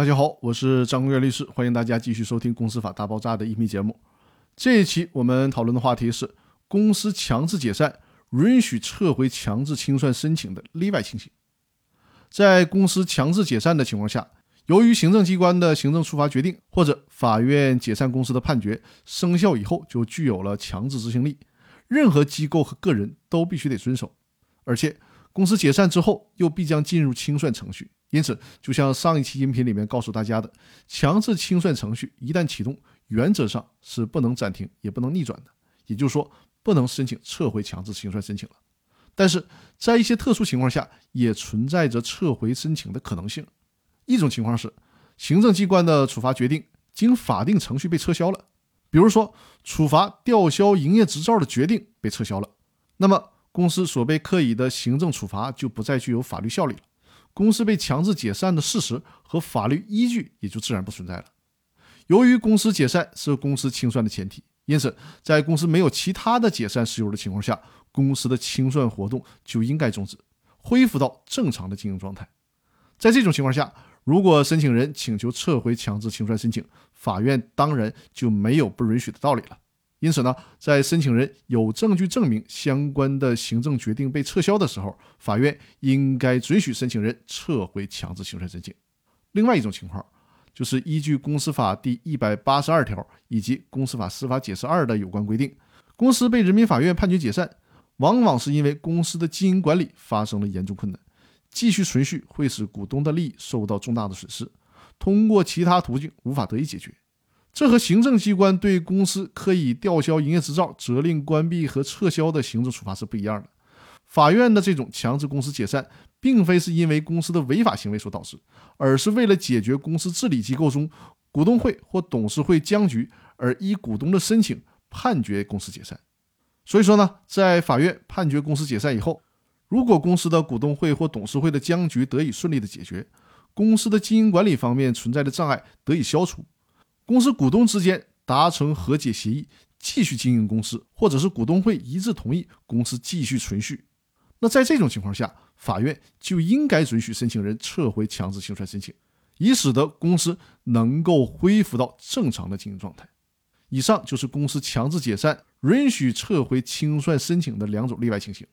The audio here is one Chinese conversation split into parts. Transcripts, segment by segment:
大家好，我是张公元律师，欢迎大家继续收听《公司法大爆炸》的音频节目。这一期我们讨论的话题是公司强制解散允许撤回强制清算申请的例外情形。在公司强制解散的情况下，由于行政机关的行政处罚决定或者法院解散公司的判决生效以后，就具有了强制执行力，任何机构和个人都必须得遵守。而且，公司解散之后又必将进入清算程序，因此，就像上一期音频里面告诉大家的，强制清算程序一旦启动，原则上是不能暂停也不能逆转的，也就是说，不能申请撤回强制清算申请了。但是在一些特殊情况下，也存在着撤回申请的可能性。一种情况是，行政机关的处罚决定经法定程序被撤销了，比如说处罚吊销营业执照的决定被撤销了，那么公司所被科以的行政处罚就不再具有法律效力了，公司被强制解散的事实和法律依据也就自然不存在了。由于公司解散是公司清算的前提，因此在公司没有其他的解散事由的情况下。公司的清算活动就应该终止，恢复到正常的经营状态。在这种情况下，如果申请人请求撤回强制清算申请，法院当然就没有不允许的道理了。因此呢，在申请人有证据证明相关的行政决定被撤销的时候，法院应该准许申请人撤回强制清算申请。另外一种情况，就是依据公司法第一百八十二条以及公司法司法解释二的有关规定，公司被人民法院判决解散。往往是因为公司的经营管理发生了严重困难，继续存续会使股东的利益受到重大的损失，通过其他途径无法得以解决。这和行政机关对公司可以吊销营业执照、责令关闭和撤销的行政处罚是不一样的。法院的这种强制公司解散，并非是因为公司的违法行为所导致，而是为了解决公司治理机构中股东会或董事会僵局，而依股东的申请判决公司解散。所以说呢，在法院判决公司解散以后，如果公司的股东会或董事会的僵局得以顺利的解决，公司的经营管理方面存在的障碍得以消除，公司股东之间达成和解协议，继续经营公司，或者是股东会一致同意公司继续存续，那在这种情况下，法院就应该准许申请人撤回强制清算申请，以使得公司能够恢复到正常的经营状态。以上就是公司强制解散允许撤回清算申请的两种例外情形。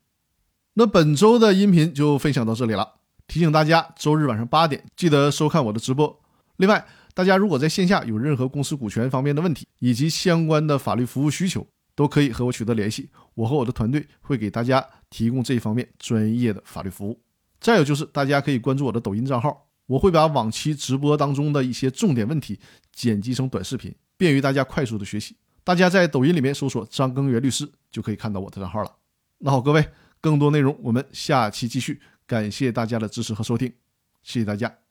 那本周的音频就分享到这里了。提醒大家，周日晚上八点记得收看我的直播。另外，大家如果在线下有任何公司股权方面的问题以及相关的法律服务需求，都可以和我取得联系，我和我的团队会给大家提供这一方面专业的法律服务。再有就是，大家可以关注我的抖音账号，我会把往期直播当中的一些重点问题剪辑成短视频。便于大家快速的学习，大家在抖音里面搜索张根源律师就可以看到我的账号了。那好，各位，更多内容我们下期继续，感谢大家的支持和收听，谢谢大家。